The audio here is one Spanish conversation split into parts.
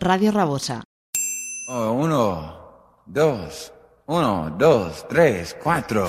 Radio Rabosa. Oh, uno, dos, uno, dos, tres, cuatro.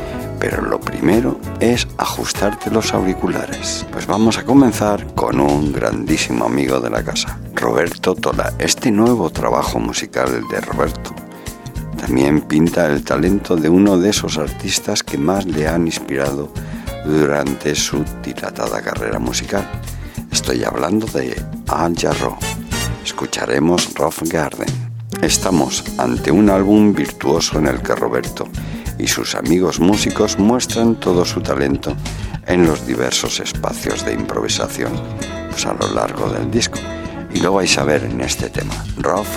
Pero lo primero es ajustarte los auriculares. Pues vamos a comenzar con un grandísimo amigo de la casa, Roberto Tola. Este nuevo trabajo musical de Roberto también pinta el talento de uno de esos artistas que más le han inspirado durante su dilatada carrera musical. Estoy hablando de Al Jarreau. Escucharemos Rough Garden. Estamos ante un álbum virtuoso en el que Roberto y sus amigos músicos muestran todo su talento en los diversos espacios de improvisación pues a lo largo del disco. Y lo vais a ver en este tema, Rough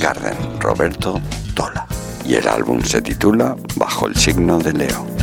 Garden, Roberto Tola. Y el álbum se titula Bajo el signo de Leo.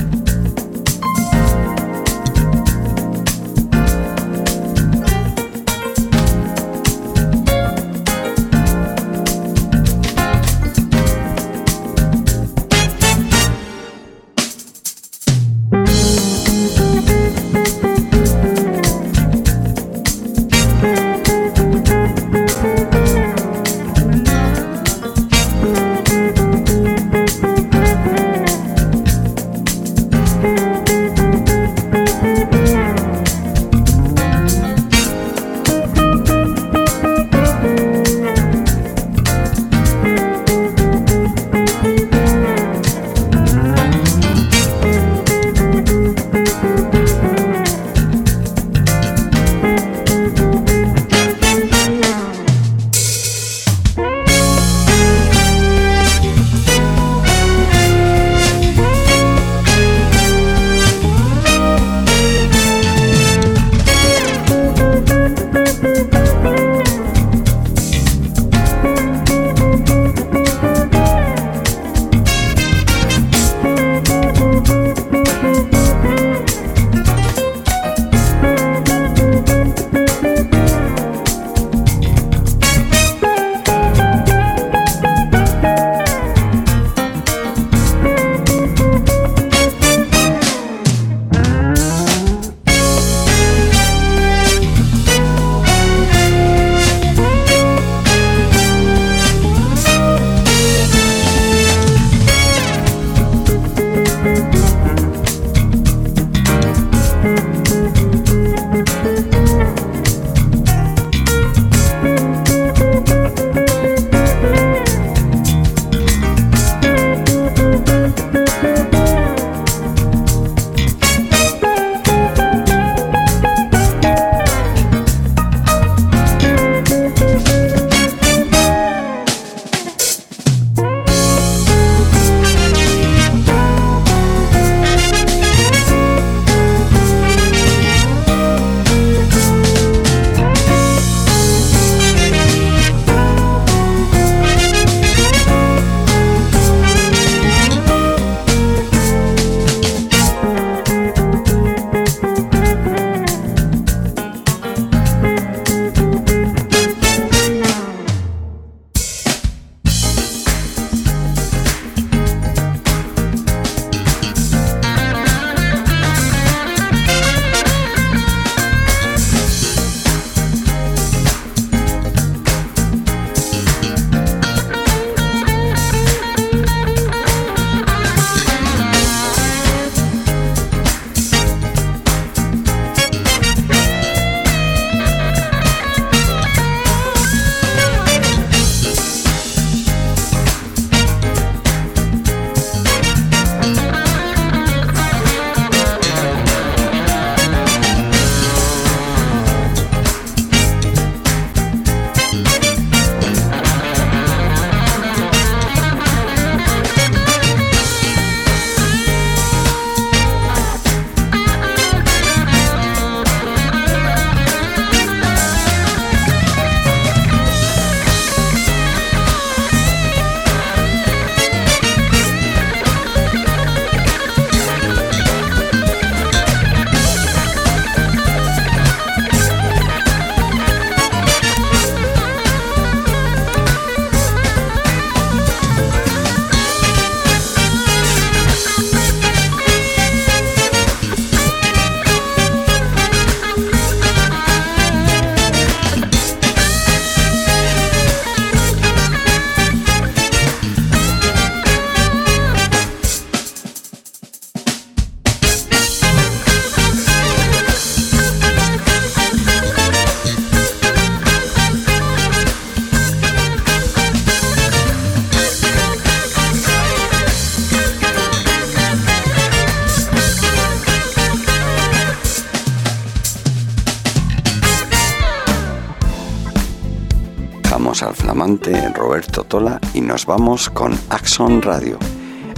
Roberto Tola y nos vamos con Axon Radio.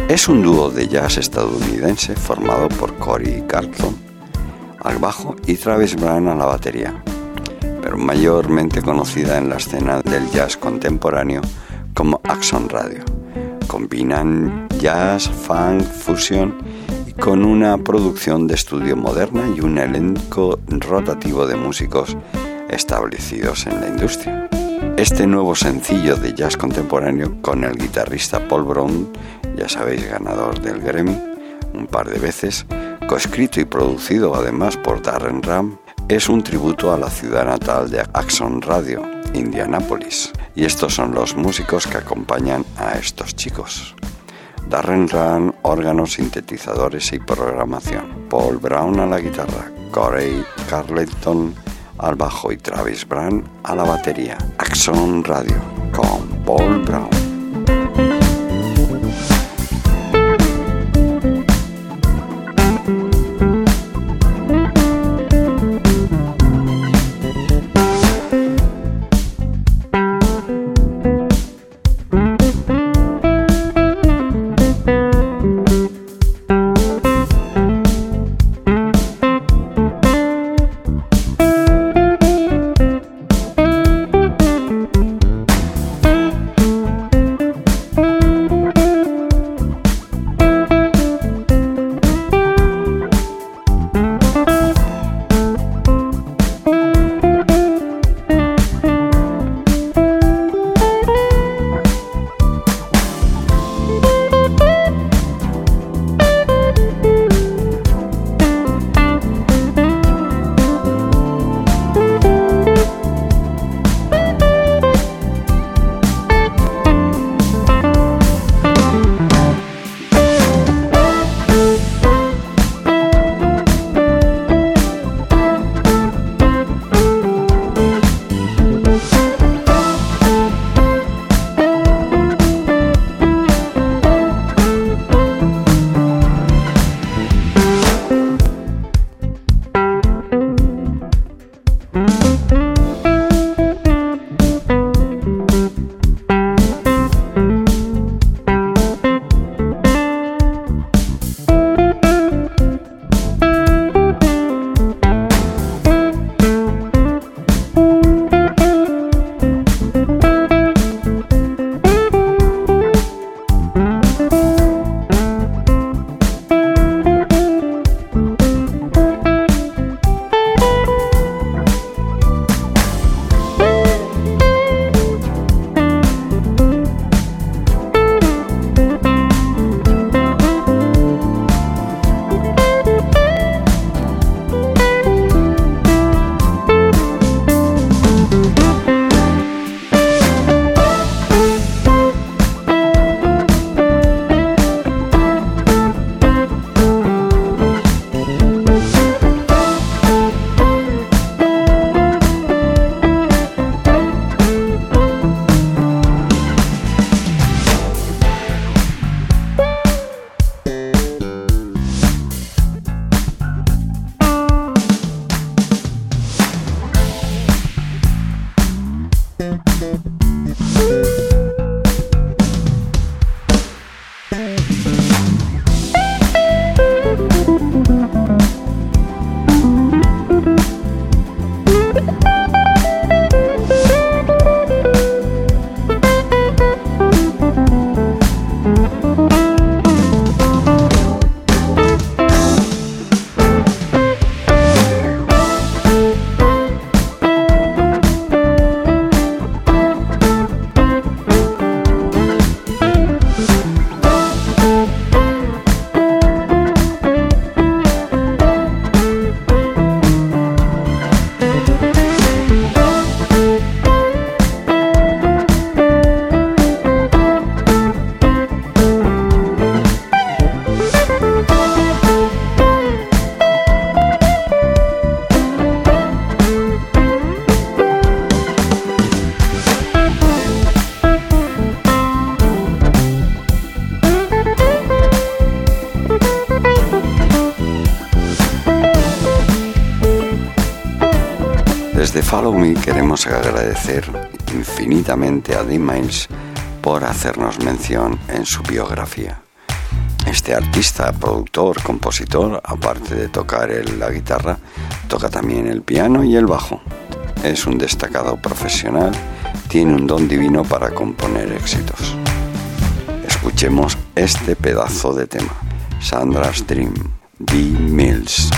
Es un dúo de jazz estadounidense formado por Corey Carlton al bajo y Travis Brown a la batería, pero mayormente conocida en la escena del jazz contemporáneo como Axon Radio. Combinan jazz, funk, fusión y con una producción de estudio moderna y un elenco rotativo de músicos establecidos en la industria. Este nuevo sencillo de jazz contemporáneo con el guitarrista Paul Brown, ya sabéis, ganador del Grammy un par de veces, coescrito y producido además por Darren Ram, es un tributo a la ciudad natal de Axon Radio, Indianápolis. Y estos son los músicos que acompañan a estos chicos. Darren Ram, órganos, sintetizadores y programación. Paul Brown a la guitarra. Corey Carleton al bajo y Travis Brown a la batería. Axon Radio con Paul Brown. queremos agradecer infinitamente a D-Miles por hacernos mención en su biografía. Este artista, productor, compositor, aparte de tocar la guitarra, toca también el piano y el bajo. Es un destacado profesional, tiene un don divino para componer éxitos. Escuchemos este pedazo de tema, Sandra's Dream, D. Mills.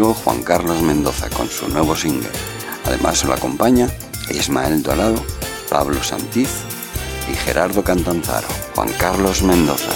Juan Carlos Mendoza con su nuevo single. Además lo acompaña Ismael Dorado, Pablo Santiz y Gerardo Cantanzaro. Juan Carlos Mendoza.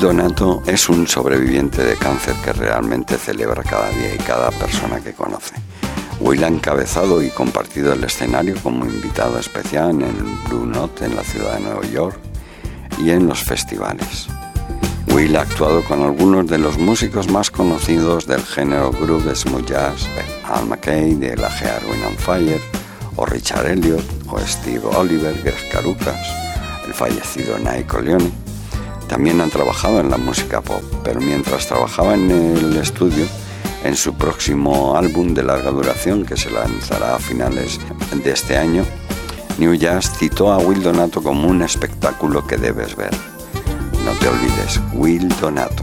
Donato es un sobreviviente de cáncer que realmente celebra cada día y cada persona que conoce. Will ha encabezado y compartido el escenario como invitado especial en Blue Note en la ciudad de Nueva York y en los festivales. Will ha actuado con algunos de los músicos más conocidos del género groove smooth jazz, Al McKay de la Wind and Fire, o Richard Elliot, o Steve Oliver, Greg Carucas, el fallecido Nike Leone. También han trabajado en la música pop, pero mientras trabajaba en el estudio, en su próximo álbum de larga duración que se lanzará a finales de este año, New Jazz citó a Will Donato como un espectáculo que debes ver. No te olvides, Will Donato.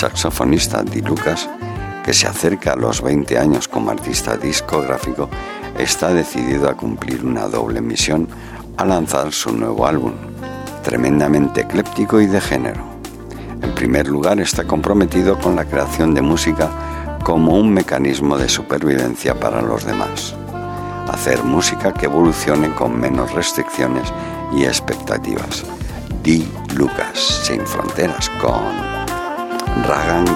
Saxofonista T. Lucas, que se acerca a los 20 años como artista discográfico, está decidido a cumplir una doble misión a lanzar su nuevo álbum, tremendamente ecléptico y de género. En primer lugar, está comprometido con la creación de música como un mecanismo de supervivencia para los demás. Hacer música que evolucione con menos restricciones y expectativas. D. Lucas, sin fronteras, con Ragan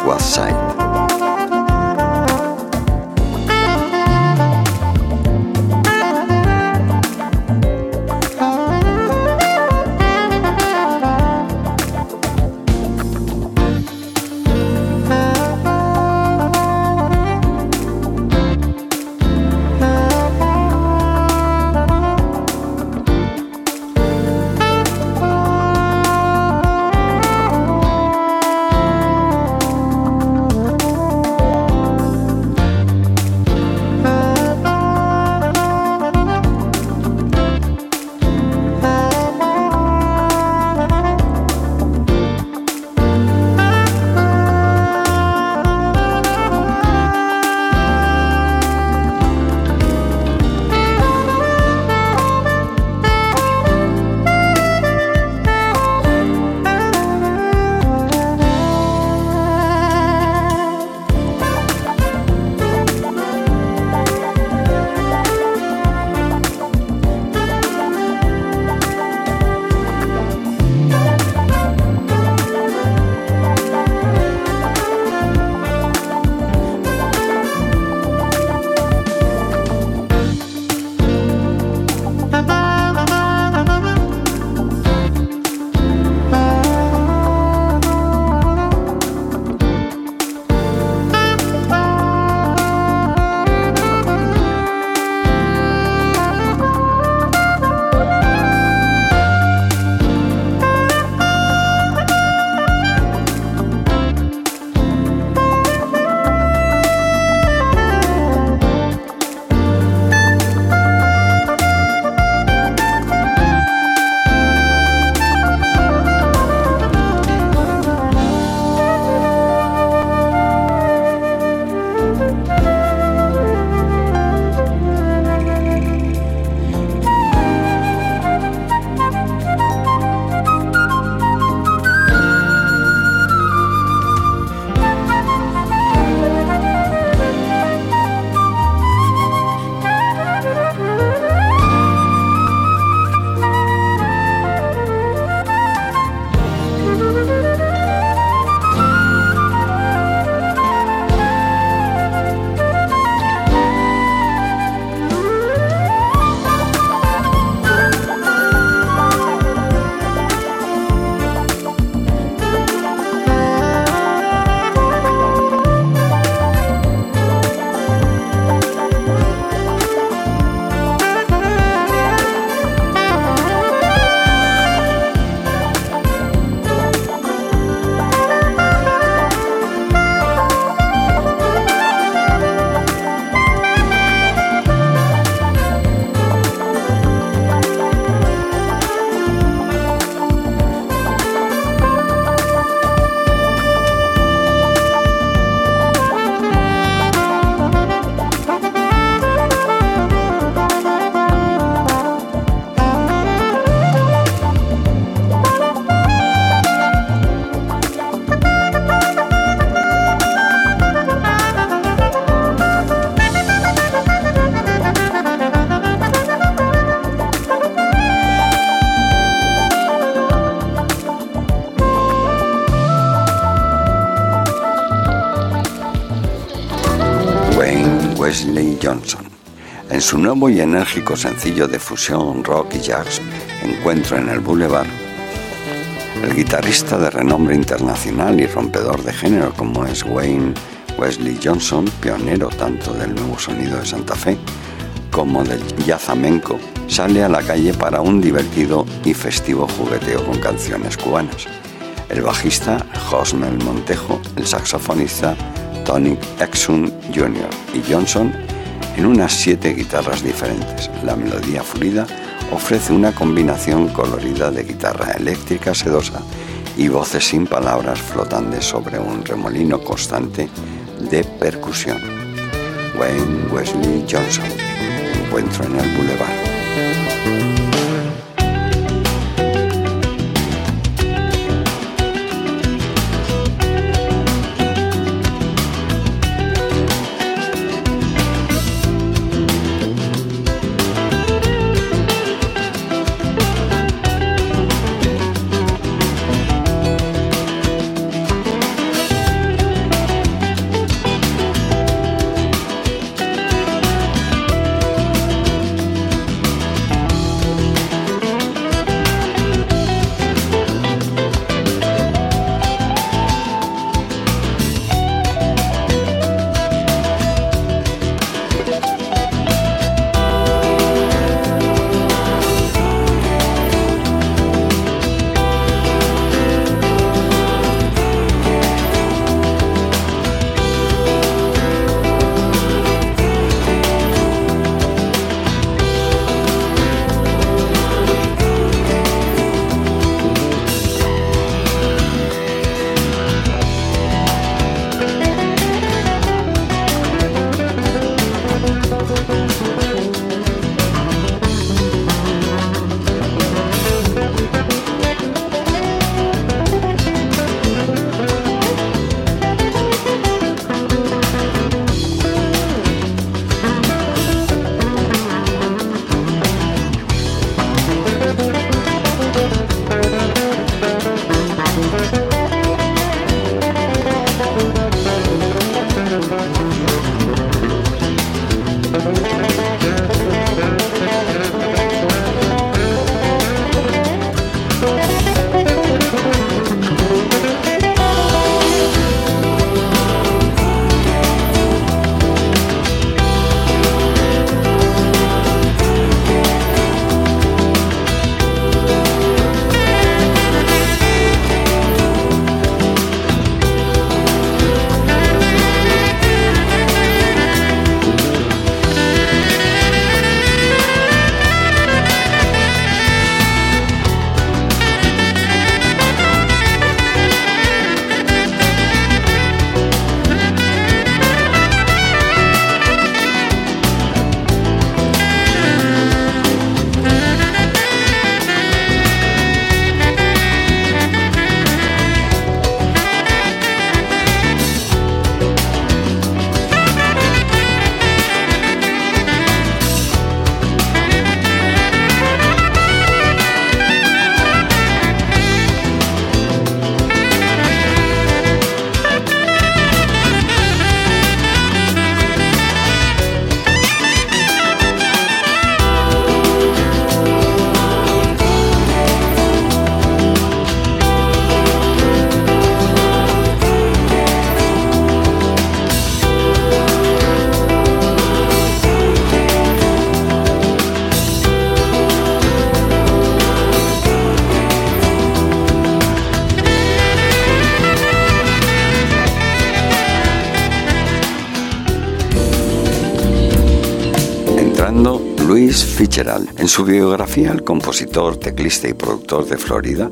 Westside. su nuevo y enérgico sencillo de fusión rock y jazz, Encuentro en el Boulevard, el guitarrista de renombre internacional y rompedor de género como es Wayne Wesley Johnson, pionero tanto del nuevo sonido de Santa Fe como del yazamenco, sale a la calle para un divertido y festivo jugueteo con canciones cubanas. El bajista Josmel Montejo, el saxofonista Tony Exum Jr. y Johnson en unas siete guitarras diferentes. La melodía fluida ofrece una combinación colorida de guitarra eléctrica sedosa y voces sin palabras flotantes sobre un remolino constante de percusión. Wayne Wesley Johnson, encuentro en el Boulevard. En su biografía, el compositor, teclista y productor de Florida,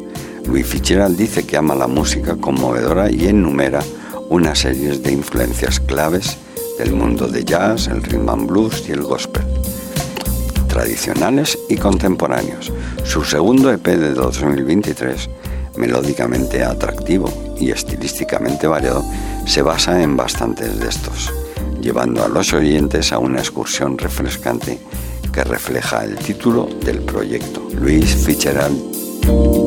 Louis Fitzgerald dice que ama la música conmovedora y enumera una serie de influencias claves del mundo de jazz, el rhythm and blues y el gospel, tradicionales y contemporáneos. Su segundo EP de 2023, melódicamente atractivo y estilísticamente variado, se basa en bastantes de estos, llevando a los oyentes a una excursión refrescante que refleja el título del proyecto, Luis Fitzgerald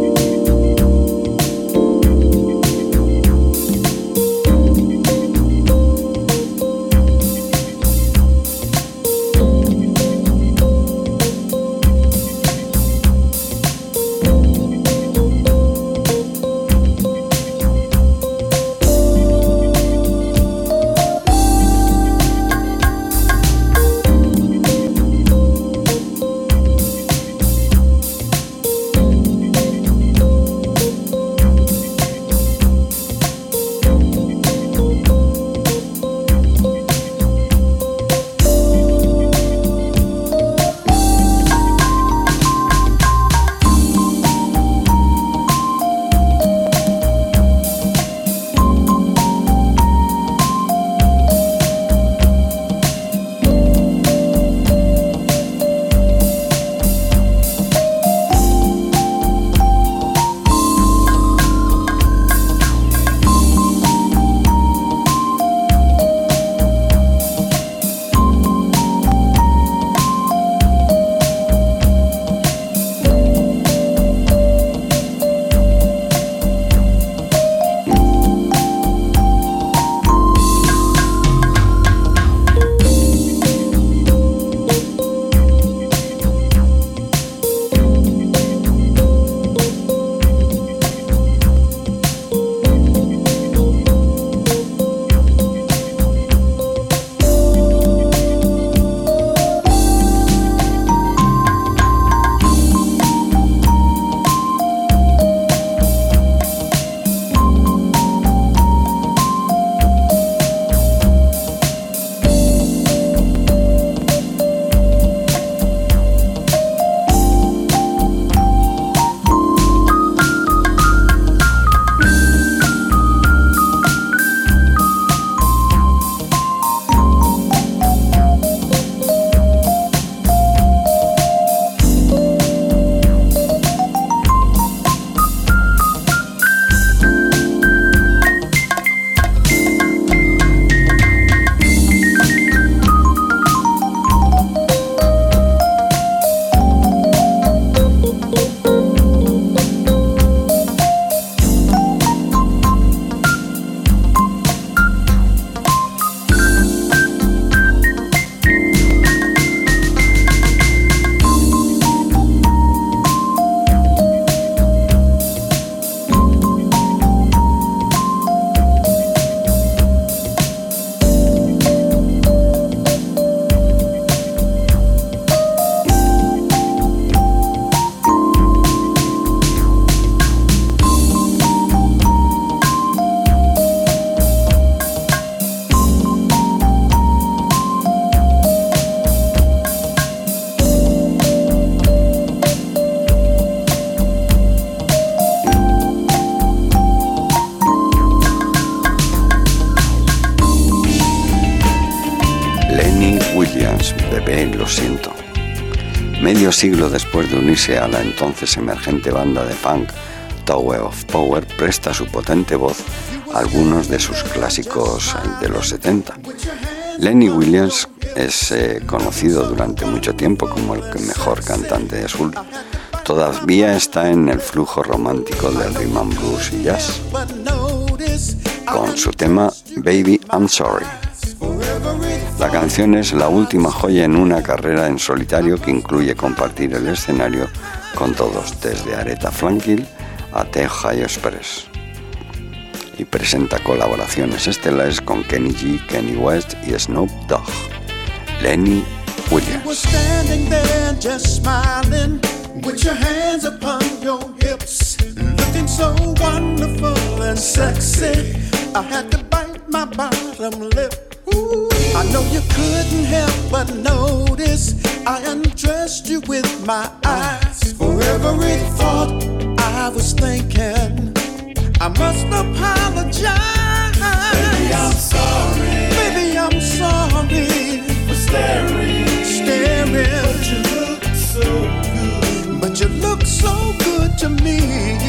siglo después de unirse a la entonces emergente banda de punk Tower of Power, presta su potente voz a algunos de sus clásicos de los 70. Lenny Williams es eh, conocido durante mucho tiempo como el mejor cantante de soul. Todavía está en el flujo romántico del rhythm blues y jazz con su tema Baby I'm Sorry. La canción es la última joya en una carrera en solitario que incluye compartir el escenario con todos, desde Aretha Franklin a The Ohio Express. Y presenta colaboraciones estelares con Kenny G, Kenny West y Snoop Dogg. Lenny Williams. looking so wonderful and sexy. I had to bite my lip. I know you couldn't help but notice I undressed you with my eyes. For every thought I was thinking, I must apologize. Baby, I'm sorry. Baby, I'm sorry for staring, staring. But you look so good. But you look so good to me.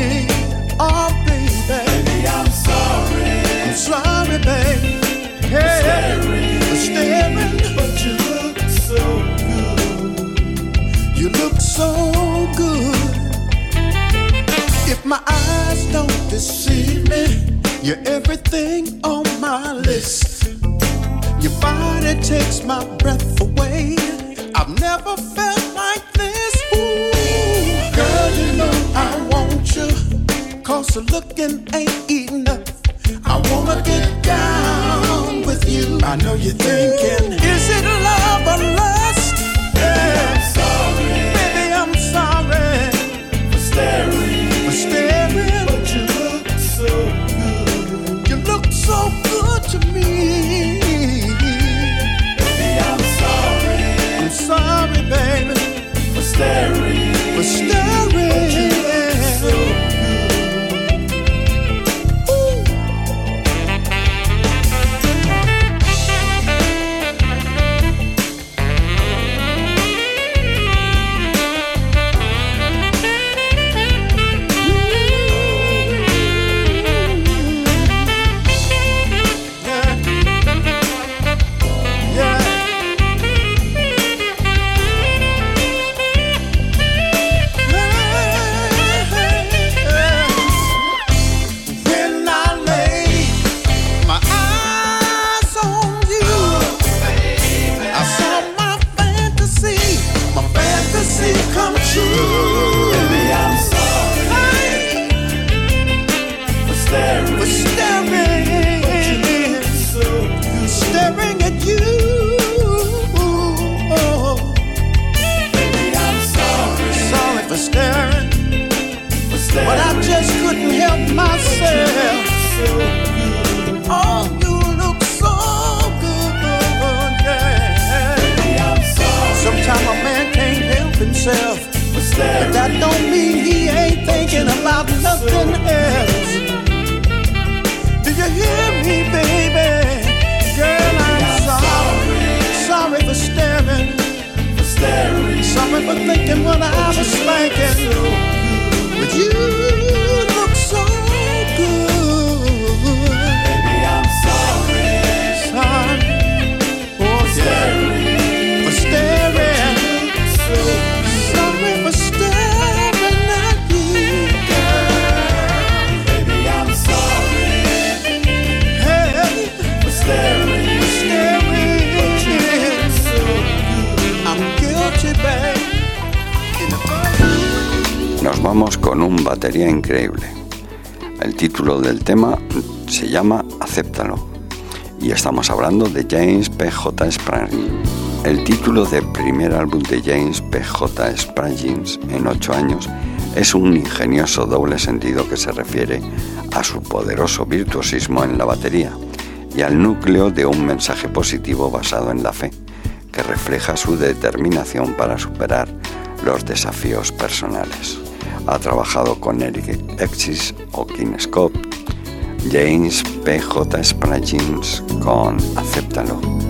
You're everything on my list. Your body takes my breath away. I've never felt like this. Ooh, girl, you know I want you. Cause the looking ain't enough. I wanna get down with you. I know you're thinking, is it love or lust? spanking. Increíble. El título del tema se llama Acéptalo y estamos hablando de James P.J. Sprague. El título del primer álbum de James P.J. Sprague en ocho años es un ingenioso doble sentido que se refiere a su poderoso virtuosismo en la batería y al núcleo de un mensaje positivo basado en la fe, que refleja su determinación para superar los desafíos personales. Ha trabajado con Eric Exis o Kinescope, James P.J. Spragins con Acéptalo.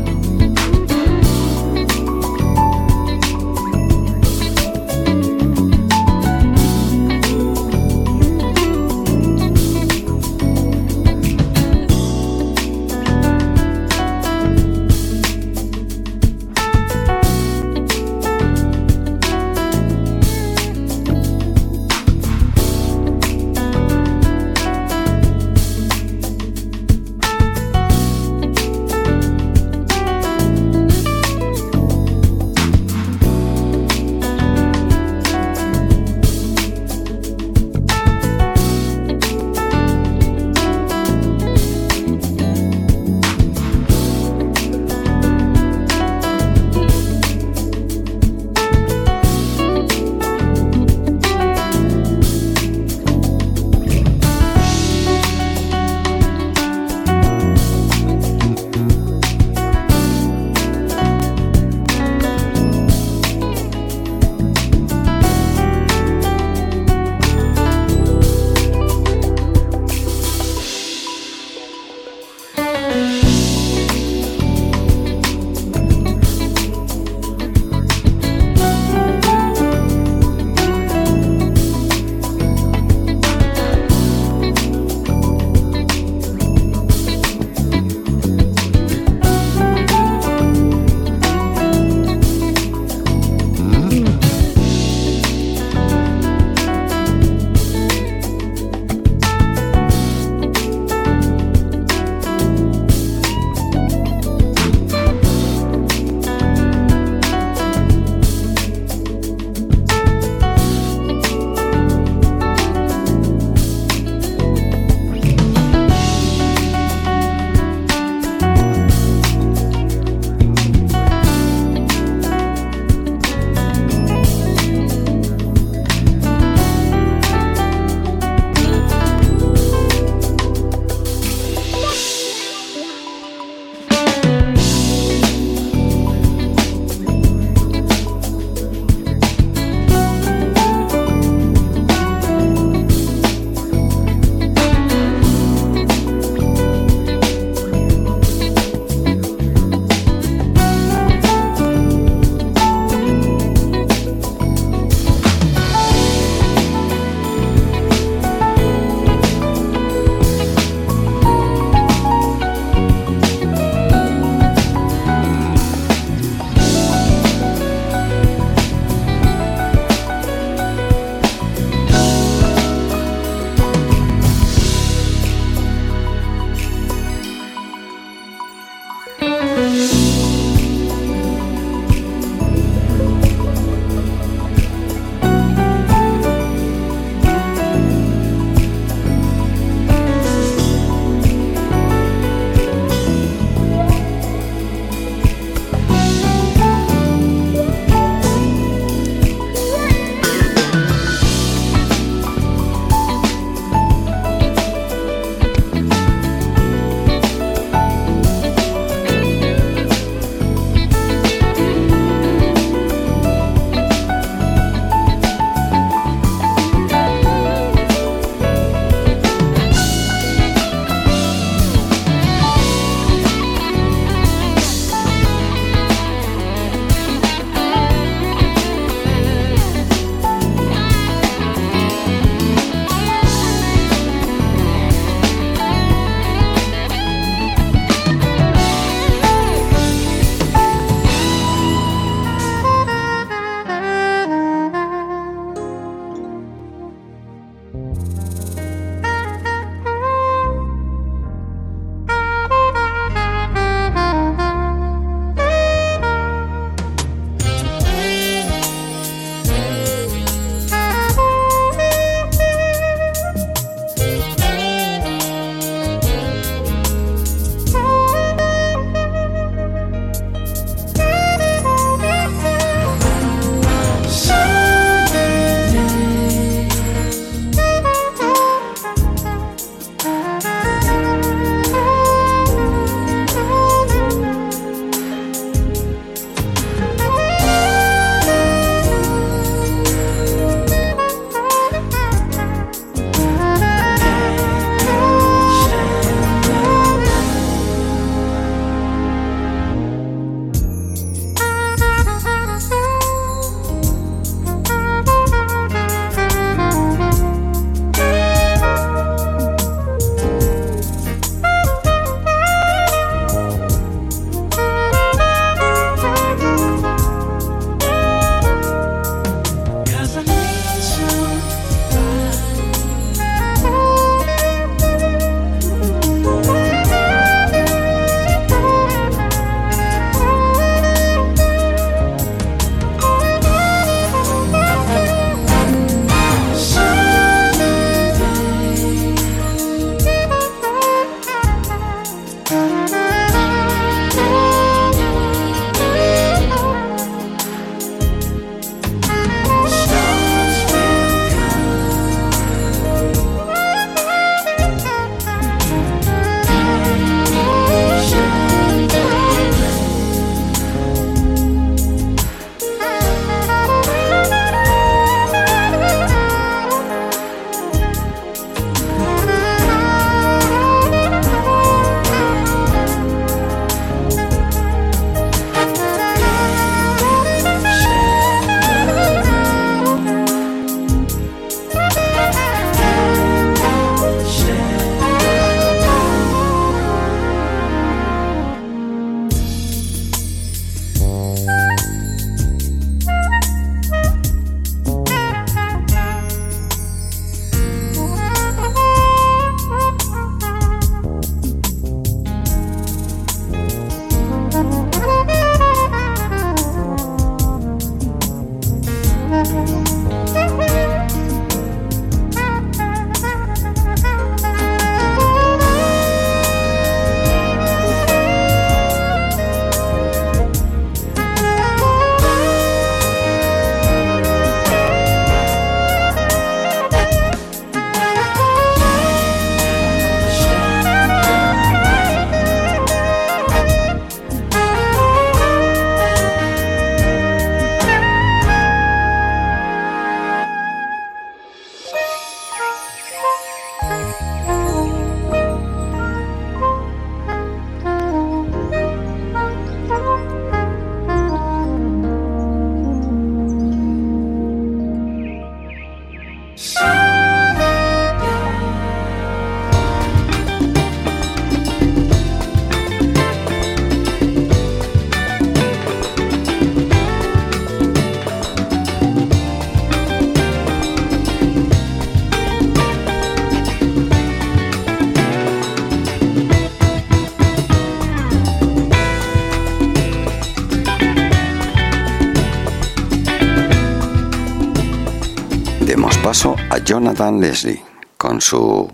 Jonathan Leslie con su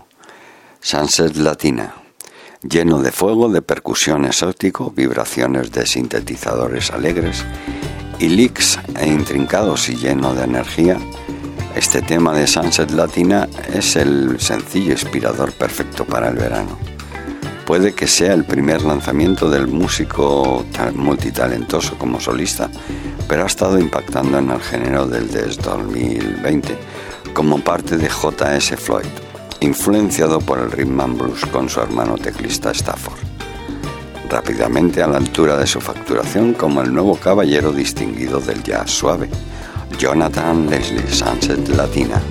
Sunset Latina, lleno de fuego, de percusión exótico, vibraciones de sintetizadores alegres y licks e intrincados y lleno de energía. Este tema de Sunset Latina es el sencillo inspirador perfecto para el verano. Puede que sea el primer lanzamiento del músico multitalentoso como solista, pero ha estado impactando en el género desde 2020 como parte de J.S. Floyd, influenciado por el rhythm and blues con su hermano teclista Stafford. Rápidamente a la altura de su facturación como el nuevo caballero distinguido del jazz suave, Jonathan Leslie Sunset Latina.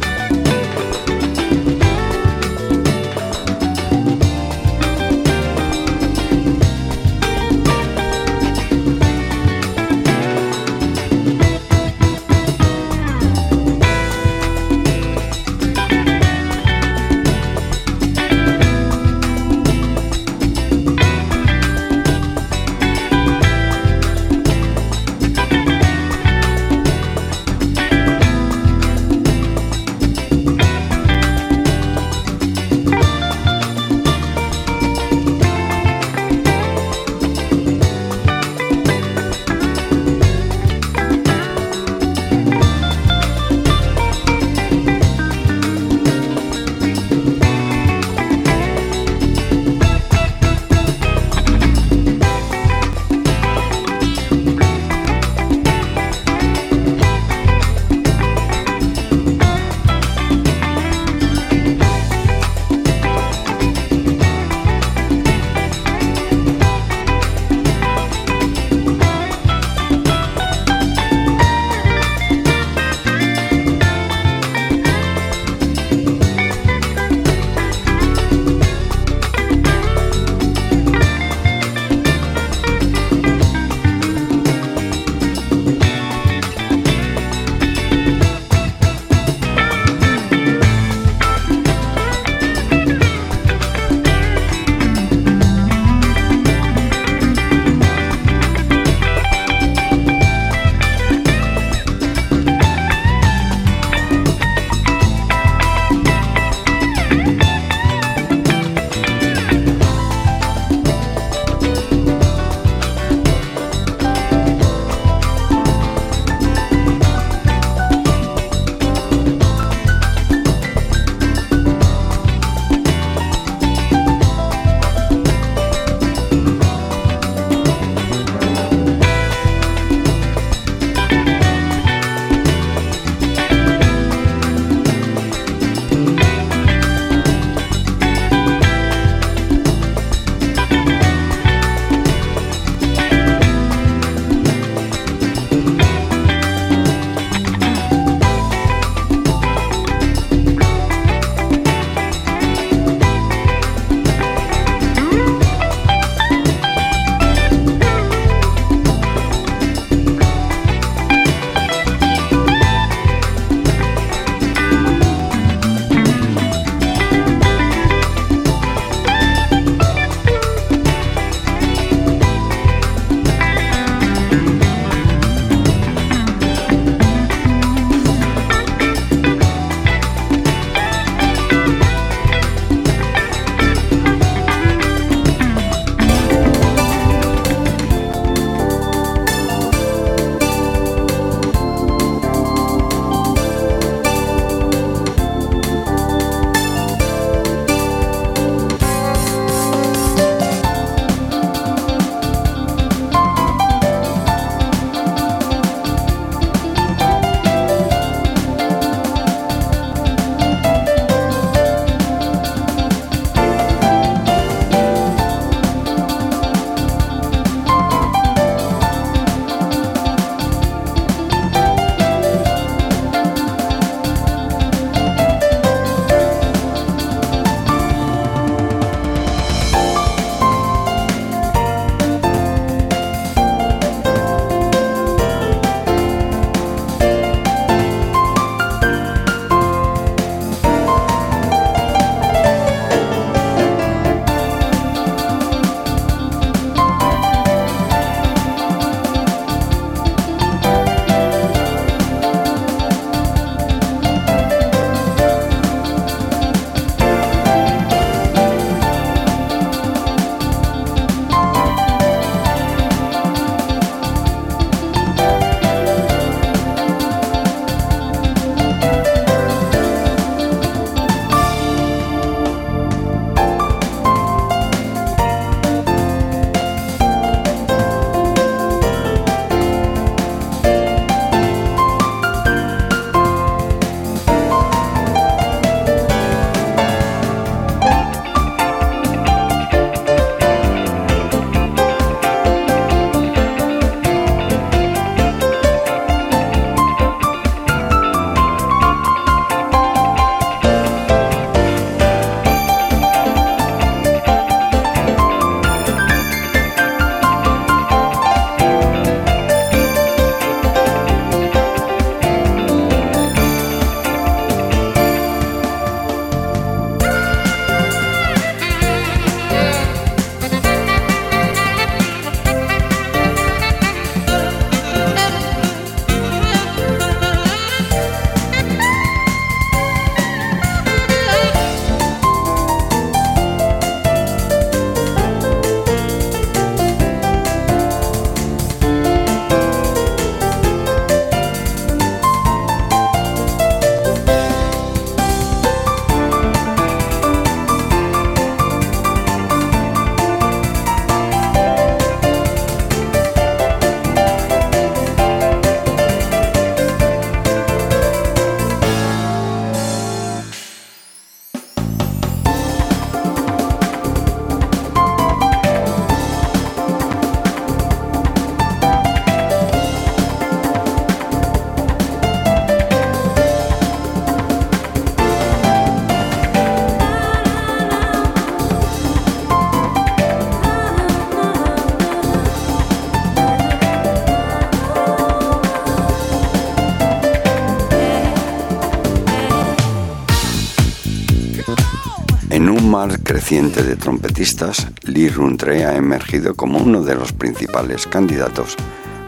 Creciente de trompetistas, Lee Runtre ha emergido como uno de los principales candidatos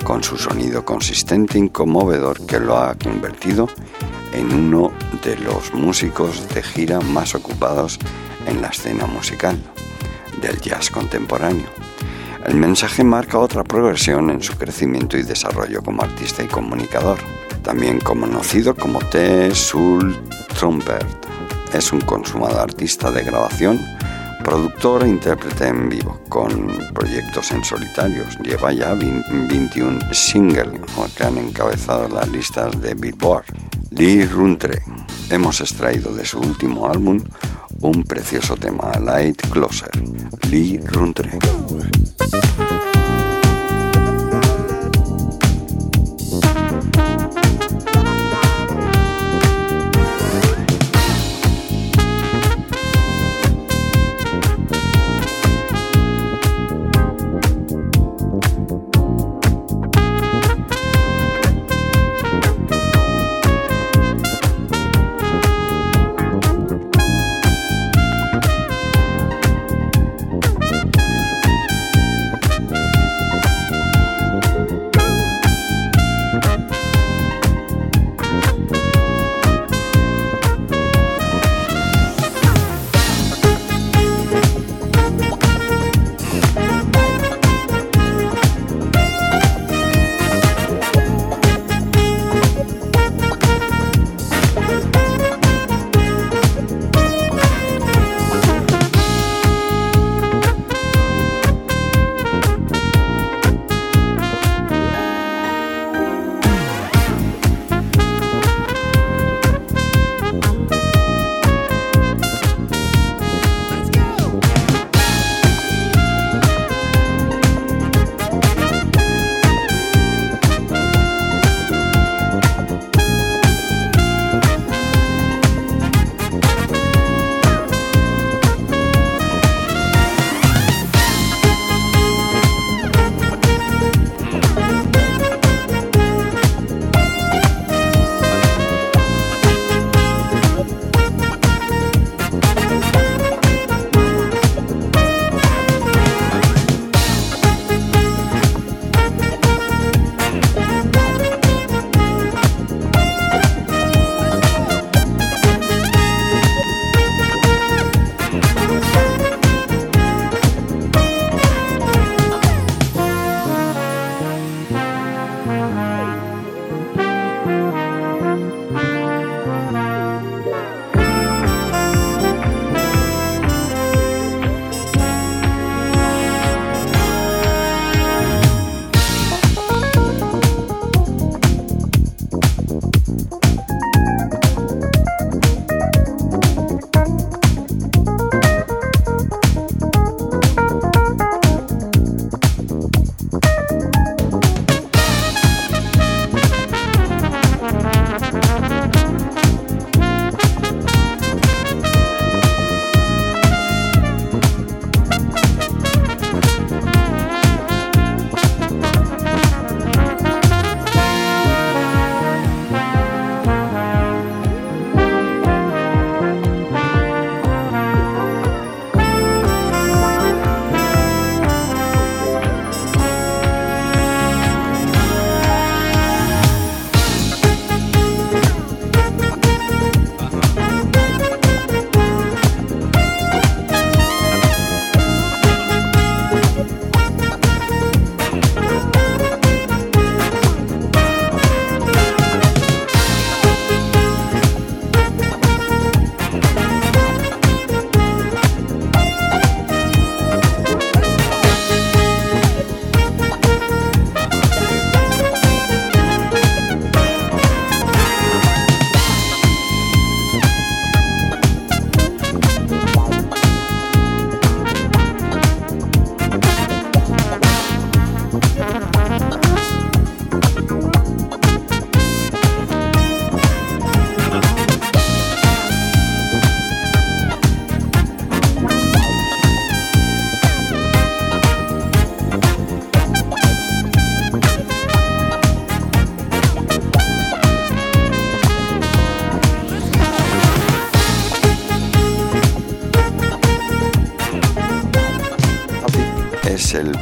con su sonido consistente y conmovedor que lo ha convertido en uno de los músicos de gira más ocupados en la escena musical del jazz contemporáneo. El mensaje marca otra progresión en su crecimiento y desarrollo como artista y comunicador, también conocido como T. Sul Trumpert. Es un consumado artista de grabación, productor e intérprete en vivo, con proyectos en solitarios. Lleva ya 21 singles que han encabezado las listas de Billboard. Lee Runtre. Hemos extraído de su último álbum un precioso tema, Light Closer. Lee Runtre.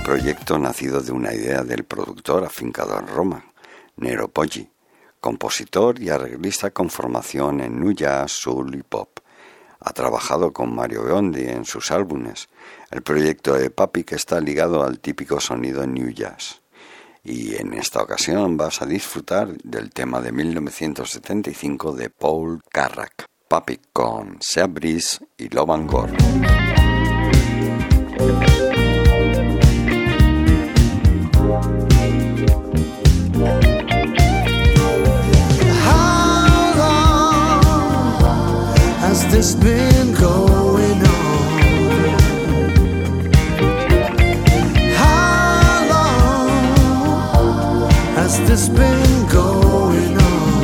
Proyecto nacido de una idea del productor afincado en Roma, Nero Poggi, compositor y arreglista con formación en nu jazz, soul y pop. Ha trabajado con Mario Biondi en sus álbumes. El proyecto de Papi que está ligado al típico sonido new jazz. Y en esta ocasión vas a disfrutar del tema de 1975 de Paul Carrack, Papi con Sea Breeze y Lovan Gore. This been going on? How long has this been going on?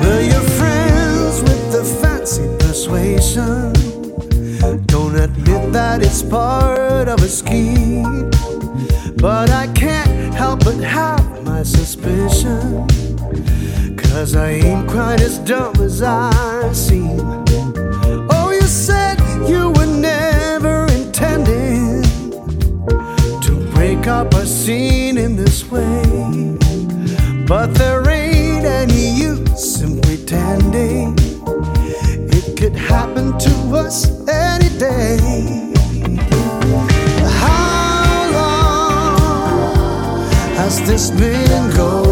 Well, you're friends with the fancy persuasion. Don't admit that it's part of a scheme. But I can't help but have my suspicion. Cause I ain't quite as dumb as I seem. Oh, you said you were never intending to break up a scene in this way. But there ain't any use in pretending it could happen to us any day. How long has this been going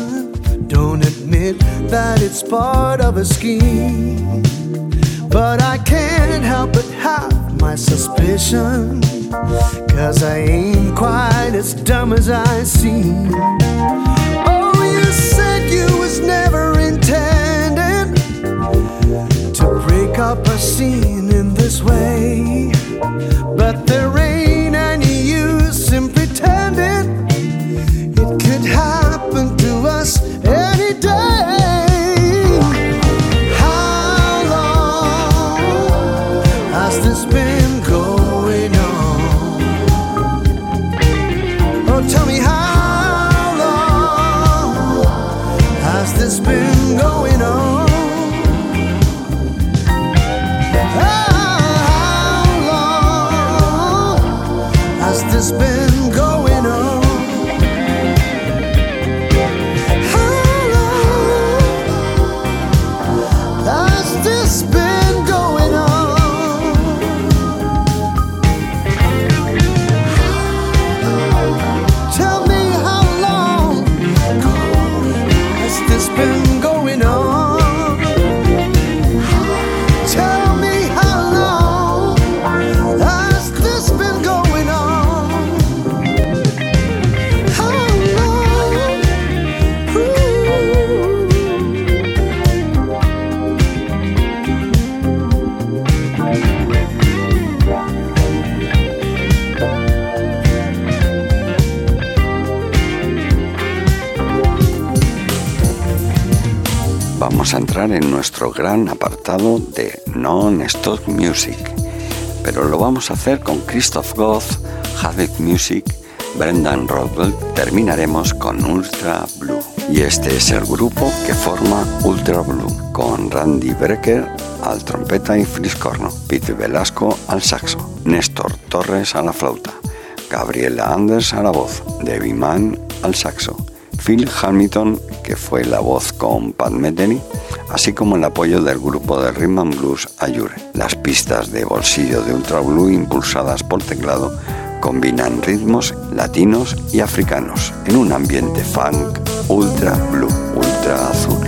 That it's part of a scheme. But I can't help but have my suspicion. Cause I ain't quite as dumb as I seem. Oh, you said you was never intended to break up a scene in this way. But there ain't en nuestro gran apartado de Non-Stop Music, pero lo vamos a hacer con Christoph Goth, Havoc Music, Brendan Rodwell, terminaremos con Ultra Blue. Y este es el grupo que forma Ultra Blue, con Randy Brecker al trompeta y fliscorno, Pete Velasco al saxo, Néstor Torres a la flauta, Gabriela Anders a la voz, Debbie Mann al saxo, Phil Hamilton, que fue la voz con Pat Metheny, así como el apoyo del grupo de Rhythm and Blues Ayure. Las pistas de bolsillo de Ultra Blue impulsadas por teclado combinan ritmos latinos y africanos en un ambiente funk ultra blue, ultra azul.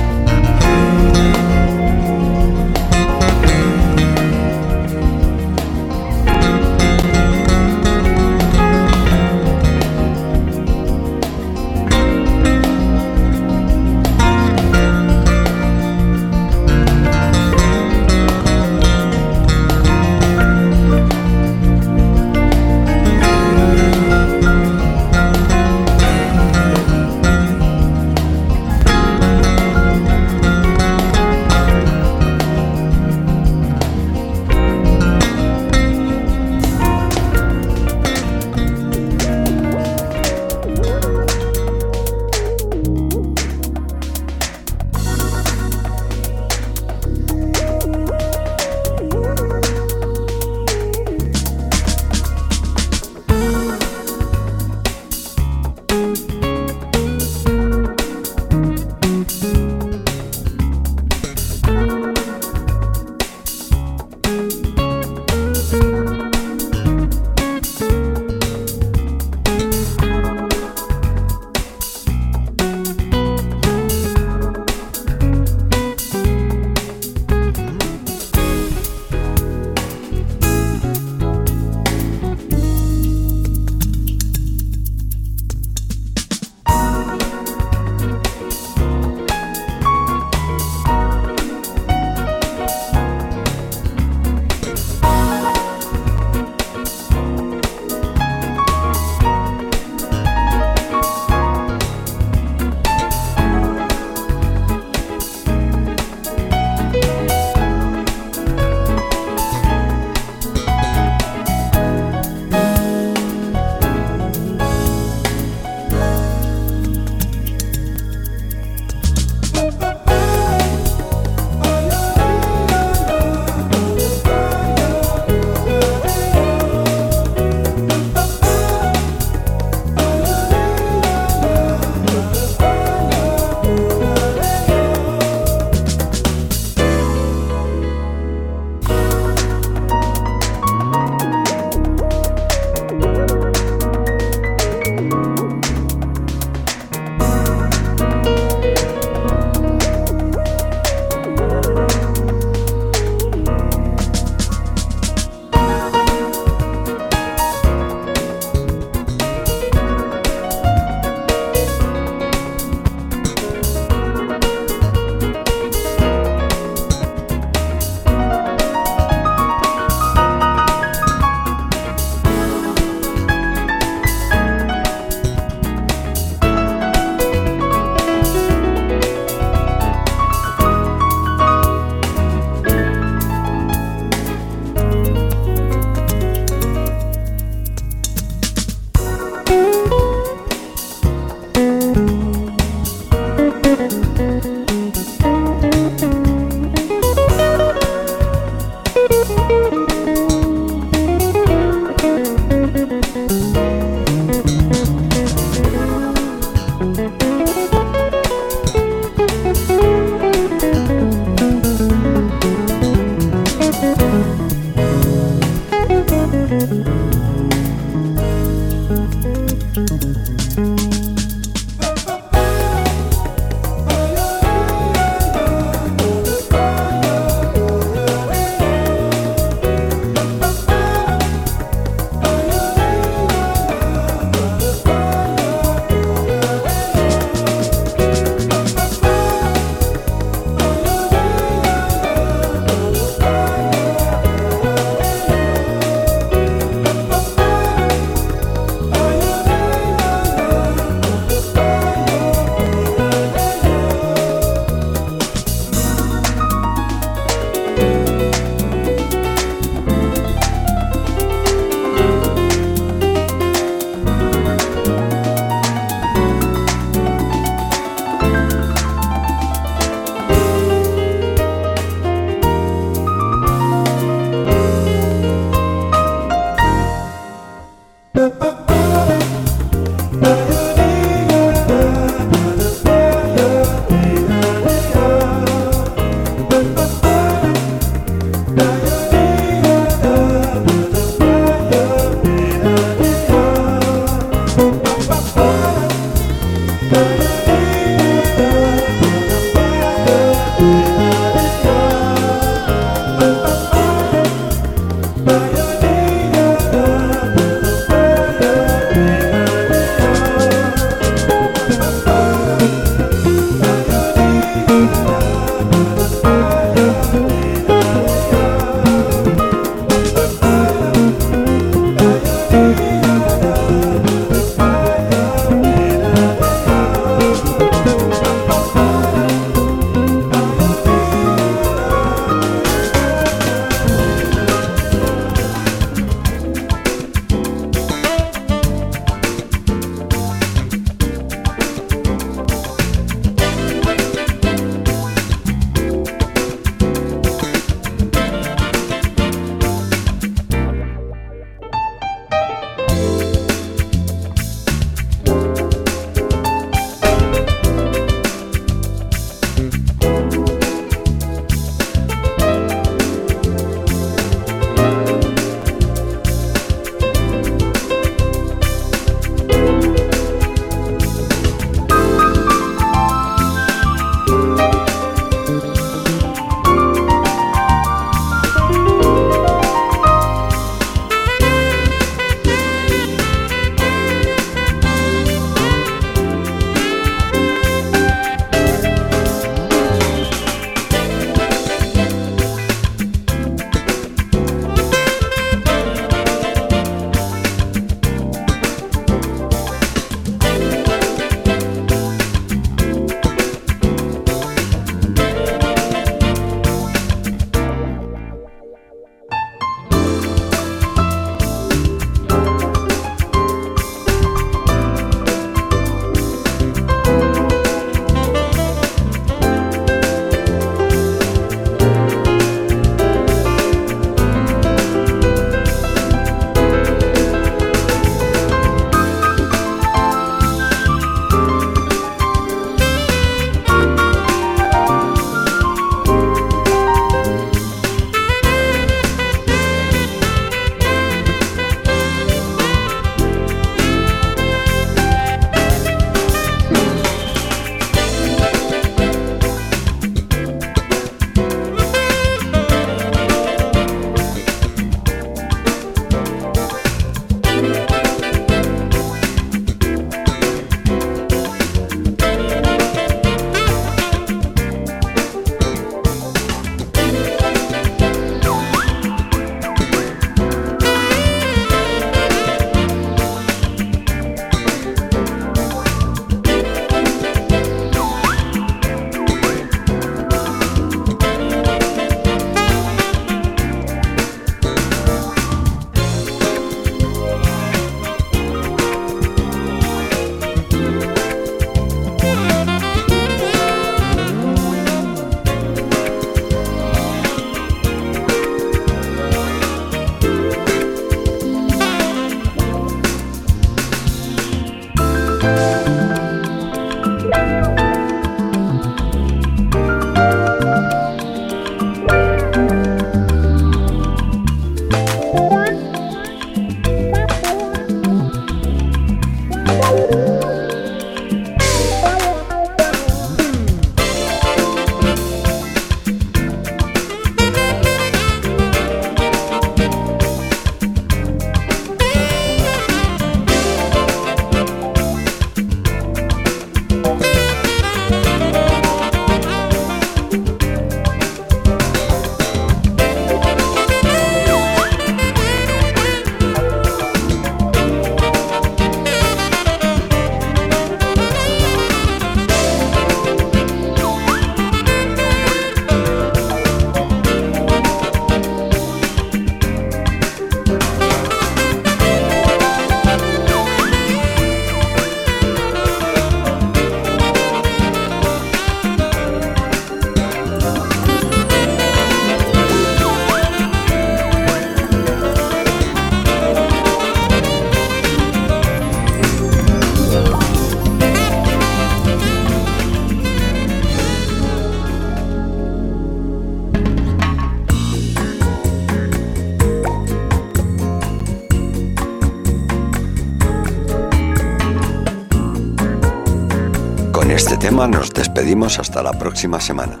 Hasta la próxima semana.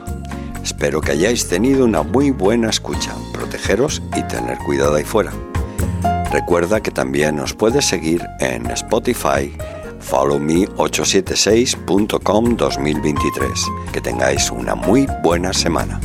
Espero que hayáis tenido una muy buena escucha, protegeros y tener cuidado ahí fuera. Recuerda que también nos puedes seguir en Spotify, followme876.com 2023. Que tengáis una muy buena semana.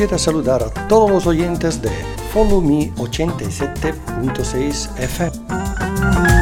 quisiera saludar a todos los oyentes de Follow Me 87.6 FM.